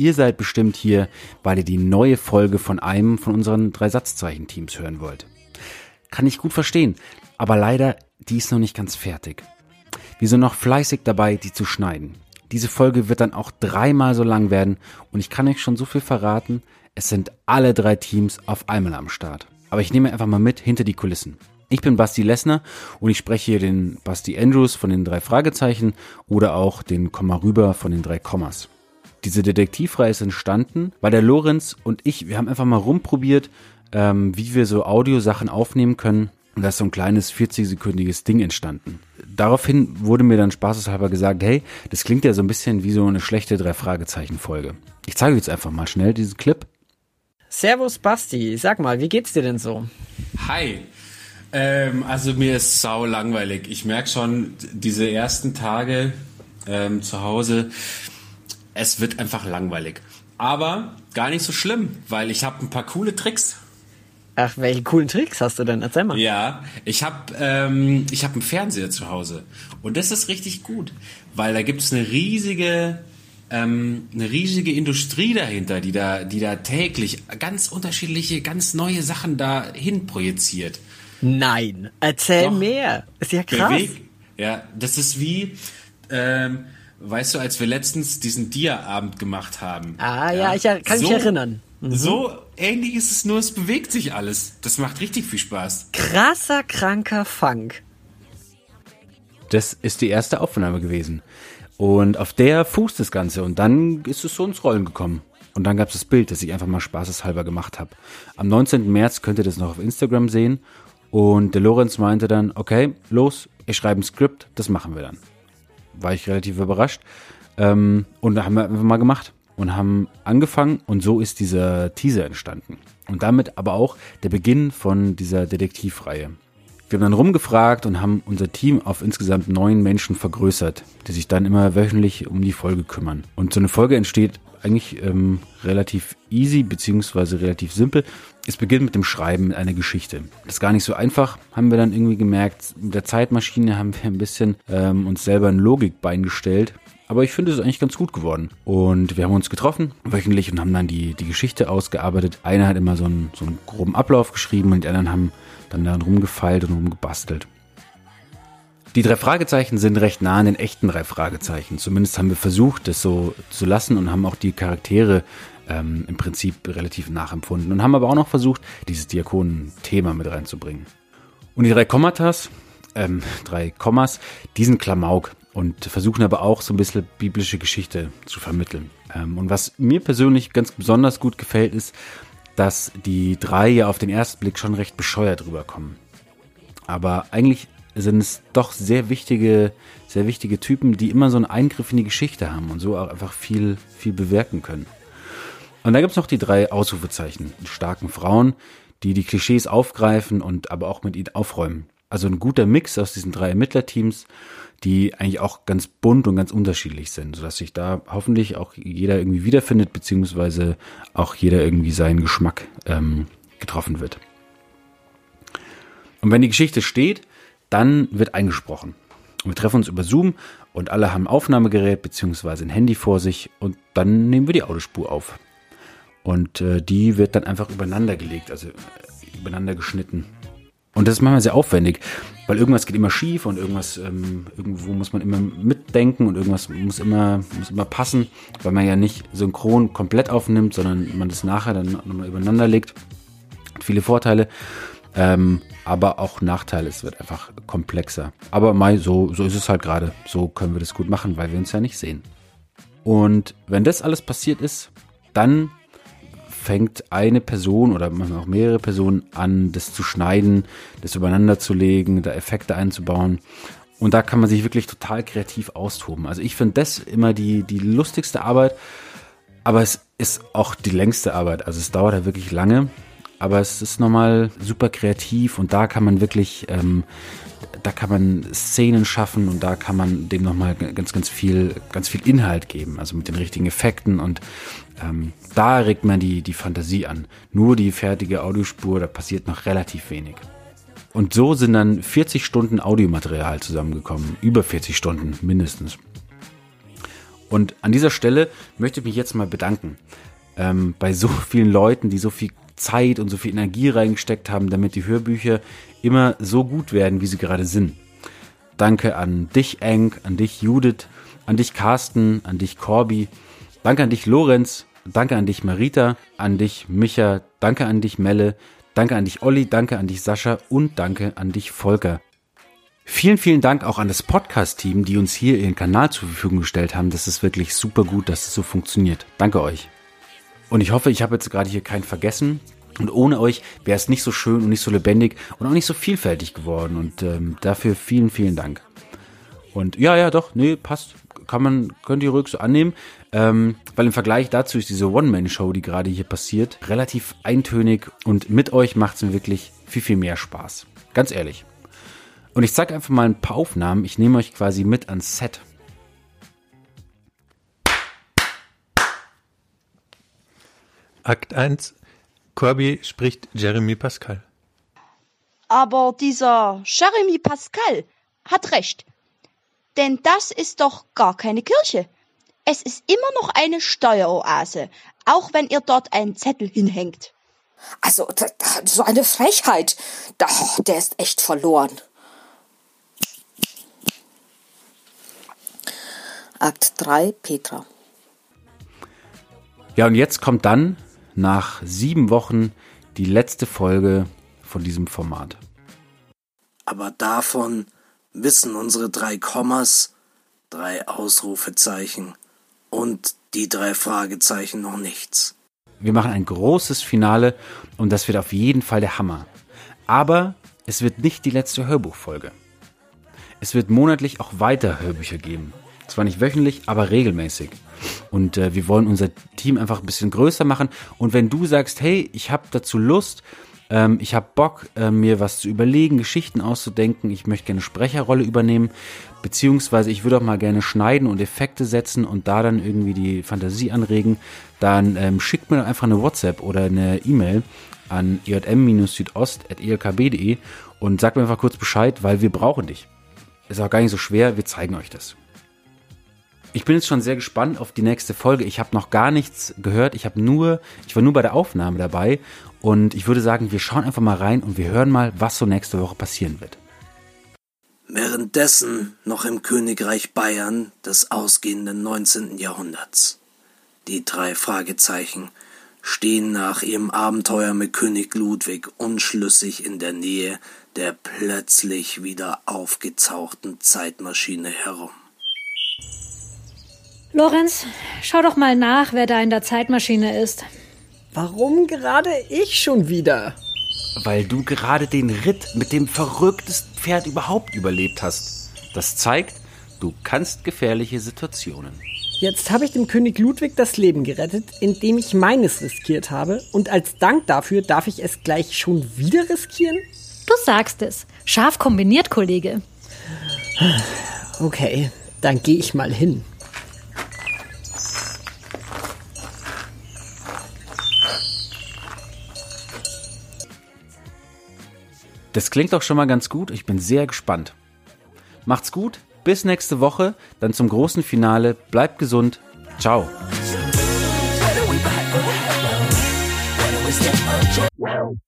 Ihr seid bestimmt hier, weil ihr die neue Folge von einem von unseren drei Satzzeichen-Teams hören wollt. Kann ich gut verstehen, aber leider, die ist noch nicht ganz fertig. Wir sind noch fleißig dabei, die zu schneiden. Diese Folge wird dann auch dreimal so lang werden und ich kann euch schon so viel verraten, es sind alle drei Teams auf einmal am Start. Aber ich nehme einfach mal mit hinter die Kulissen. Ich bin Basti Lessner und ich spreche hier den Basti Andrews von den drei Fragezeichen oder auch den Komma rüber von den drei Kommas. Diese Detektivreihe ist entstanden, weil der Lorenz und ich, wir haben einfach mal rumprobiert, ähm, wie wir so Audiosachen aufnehmen können. Und da ist so ein kleines 40-sekündiges Ding entstanden. Daraufhin wurde mir dann spaßeshalber gesagt, hey, das klingt ja so ein bisschen wie so eine schlechte Drei-Fragezeichen-Folge. Ich zeige euch jetzt einfach mal schnell diesen Clip. Servus Basti, sag mal, wie geht's dir denn so? Hi. Ähm, also mir ist sau langweilig. Ich merke schon, diese ersten Tage ähm, zu Hause, es wird einfach langweilig. Aber gar nicht so schlimm, weil ich habe ein paar coole Tricks. Ach, welche coolen Tricks hast du denn? Erzähl mal. Ja, ich habe ähm, ich hab einen Fernseher zu Hause und das ist richtig gut, weil da gibt's eine riesige ähm, eine riesige Industrie dahinter, die da die da täglich ganz unterschiedliche, ganz neue Sachen dahin projiziert. Nein, erzähl Doch. mehr. Ist ja krass. Beweg. Ja, das ist wie, ähm, weißt du, als wir letztens diesen Dia-Abend gemacht haben. Ah ja, ich er- kann mich erinnern. Mhm. So ähnlich ist es nur, es bewegt sich alles. Das macht richtig viel Spaß. Krasser, kranker Funk. Das ist die erste Aufnahme gewesen. Und auf der fußt das Ganze. Und dann ist es so ins Rollen gekommen. Und dann gab es das Bild, das ich einfach mal spaßeshalber gemacht habe. Am 19. März könnt ihr das noch auf Instagram sehen. Und der Lorenz meinte dann, okay, los, ich schreibe ein Skript, das machen wir dann. War ich relativ überrascht. Ähm, und haben wir einfach mal gemacht und haben angefangen und so ist dieser Teaser entstanden. Und damit aber auch der Beginn von dieser Detektivreihe. Wir haben dann rumgefragt und haben unser Team auf insgesamt neun Menschen vergrößert, die sich dann immer wöchentlich um die Folge kümmern. Und so eine Folge entsteht eigentlich ähm, relativ easy beziehungsweise relativ simpel. Es beginnt mit dem Schreiben einer Geschichte. Das ist gar nicht so einfach, haben wir dann irgendwie gemerkt. Mit der Zeitmaschine haben wir ein bisschen ähm, uns selber ein Logikbein gestellt. Aber ich finde, es ist eigentlich ganz gut geworden. Und wir haben uns getroffen, wöchentlich, und haben dann die, die Geschichte ausgearbeitet. Einer hat immer so einen, so einen groben Ablauf geschrieben und die anderen haben dann daran rumgefeilt und rumgebastelt. Die drei Fragezeichen sind recht nah an den echten drei Fragezeichen. Zumindest haben wir versucht, das so zu lassen und haben auch die Charaktere ähm, im Prinzip relativ nachempfunden und haben aber auch noch versucht, dieses Diakonen-Thema mit reinzubringen. Und die drei Kommatas, ähm, drei Kommas, die sind Klamauk und versuchen aber auch so ein bisschen biblische Geschichte zu vermitteln. Ähm, und was mir persönlich ganz besonders gut gefällt, ist, dass die drei ja auf den ersten Blick schon recht bescheuert rüberkommen. Aber eigentlich sind es doch sehr wichtige, sehr wichtige Typen, die immer so einen Eingriff in die Geschichte haben und so auch einfach viel, viel bewirken können. Und da gibt's noch die drei Ausrufezeichen, die starken Frauen, die die Klischees aufgreifen und aber auch mit ihnen aufräumen. Also ein guter Mix aus diesen drei Ermittlerteams, die eigentlich auch ganz bunt und ganz unterschiedlich sind, sodass sich da hoffentlich auch jeder irgendwie wiederfindet, beziehungsweise auch jeder irgendwie seinen Geschmack ähm, getroffen wird. Und wenn die Geschichte steht, dann wird eingesprochen. Wir treffen uns über Zoom und alle haben ein Aufnahmegerät beziehungsweise ein Handy vor sich und dann nehmen wir die Audiospur auf. Und äh, die wird dann einfach übereinander gelegt, also äh, übereinander geschnitten. Und das ist manchmal sehr aufwendig, weil irgendwas geht immer schief und irgendwas, ähm, irgendwo muss man immer mitdenken und irgendwas muss immer, muss immer passen, weil man ja nicht synchron komplett aufnimmt, sondern man das nachher dann nochmal übereinander legt. Hat viele Vorteile, ähm, aber auch Nachteile. Es wird einfach komplexer. Aber mal so, so ist es halt gerade. So können wir das gut machen, weil wir uns ja nicht sehen. Und wenn das alles passiert ist, dann fängt eine Person oder manchmal auch mehrere Personen an, das zu schneiden, das übereinander zu legen, da Effekte einzubauen. Und da kann man sich wirklich total kreativ austoben. Also ich finde das immer die, die lustigste Arbeit, aber es ist auch die längste Arbeit. Also es dauert ja wirklich lange. Aber es ist nochmal super kreativ und da kann man wirklich, ähm, da kann man Szenen schaffen und da kann man dem nochmal ganz, ganz viel, ganz viel Inhalt geben, also mit den richtigen Effekten und ähm, da regt man die, die Fantasie an. Nur die fertige Audiospur, da passiert noch relativ wenig. Und so sind dann 40 Stunden Audiomaterial zusammengekommen. Über 40 Stunden mindestens. Und an dieser Stelle möchte ich mich jetzt mal bedanken. Ähm, bei so vielen Leuten, die so viel Zeit und so viel Energie reingesteckt haben, damit die Hörbücher immer so gut werden, wie sie gerade sind. Danke an dich, Enk, an dich, Judith, an dich, Carsten, an dich, Corby. Danke an dich, Lorenz. Danke an dich, Marita. An dich, Micha. Danke an dich, Melle. Danke an dich, Olli. Danke an dich, Sascha. Und danke an dich, Volker. Vielen, vielen Dank auch an das Podcast-Team, die uns hier ihren Kanal zur Verfügung gestellt haben. Das ist wirklich super gut, dass es so funktioniert. Danke euch. Und ich hoffe, ich habe jetzt gerade hier keinen vergessen. Und ohne euch wäre es nicht so schön und nicht so lebendig und auch nicht so vielfältig geworden. Und ähm, dafür vielen, vielen Dank. Und ja, ja, doch, nee, passt. Kann man, könnt ihr ruhig so annehmen. Ähm, weil im Vergleich dazu ist diese One-Man-Show, die gerade hier passiert, relativ eintönig und mit euch macht es mir wirklich viel, viel mehr Spaß. Ganz ehrlich. Und ich zeige einfach mal ein paar Aufnahmen. Ich nehme euch quasi mit ans Set. Akt 1. Corby spricht Jeremy Pascal. Aber dieser Jeremy Pascal hat recht. Denn das ist doch gar keine Kirche. Es ist immer noch eine Steueroase, auch wenn ihr dort einen Zettel hinhängt. Also, so eine Frechheit. Da, der ist echt verloren. Akt 3, Petra. Ja, und jetzt kommt dann nach sieben Wochen die letzte Folge von diesem Format. Aber davon wissen unsere drei Kommas, drei Ausrufezeichen und die drei Fragezeichen noch nichts. Wir machen ein großes Finale und das wird auf jeden Fall der Hammer. Aber es wird nicht die letzte Hörbuchfolge. Es wird monatlich auch weiter Hörbücher geben. Zwar nicht wöchentlich, aber regelmäßig. Und äh, wir wollen unser Team einfach ein bisschen größer machen. Und wenn du sagst, hey, ich habe dazu Lust, ähm, ich habe Bock, äh, mir was zu überlegen, Geschichten auszudenken, ich möchte gerne Sprecherrolle übernehmen, beziehungsweise ich würde auch mal gerne schneiden und Effekte setzen und da dann irgendwie die Fantasie anregen, dann ähm, schickt mir doch einfach eine WhatsApp oder eine E-Mail an jm-südost.elkb.de und sagt mir einfach kurz Bescheid, weil wir brauchen dich. Ist auch gar nicht so schwer, wir zeigen euch das. Ich bin jetzt schon sehr gespannt auf die nächste Folge. Ich habe noch gar nichts gehört. Ich habe nur, ich war nur bei der Aufnahme dabei und ich würde sagen, wir schauen einfach mal rein und wir hören mal, was so nächste Woche passieren wird. Währenddessen noch im Königreich Bayern des ausgehenden 19. Jahrhunderts. Die drei Fragezeichen stehen nach ihrem Abenteuer mit König Ludwig unschlüssig in der Nähe der plötzlich wieder aufgezauchten Zeitmaschine herum. Lorenz, schau doch mal nach, wer da in der Zeitmaschine ist. Warum gerade ich schon wieder? Weil du gerade den Ritt mit dem verrücktesten Pferd überhaupt überlebt hast. Das zeigt, du kannst gefährliche Situationen. Jetzt habe ich dem König Ludwig das Leben gerettet, indem ich meines riskiert habe. Und als Dank dafür darf ich es gleich schon wieder riskieren? Du sagst es. Scharf kombiniert, Kollege. Okay, dann gehe ich mal hin. Das klingt doch schon mal ganz gut. Ich bin sehr gespannt. Macht's gut. Bis nächste Woche. Dann zum großen Finale. Bleibt gesund. Ciao. When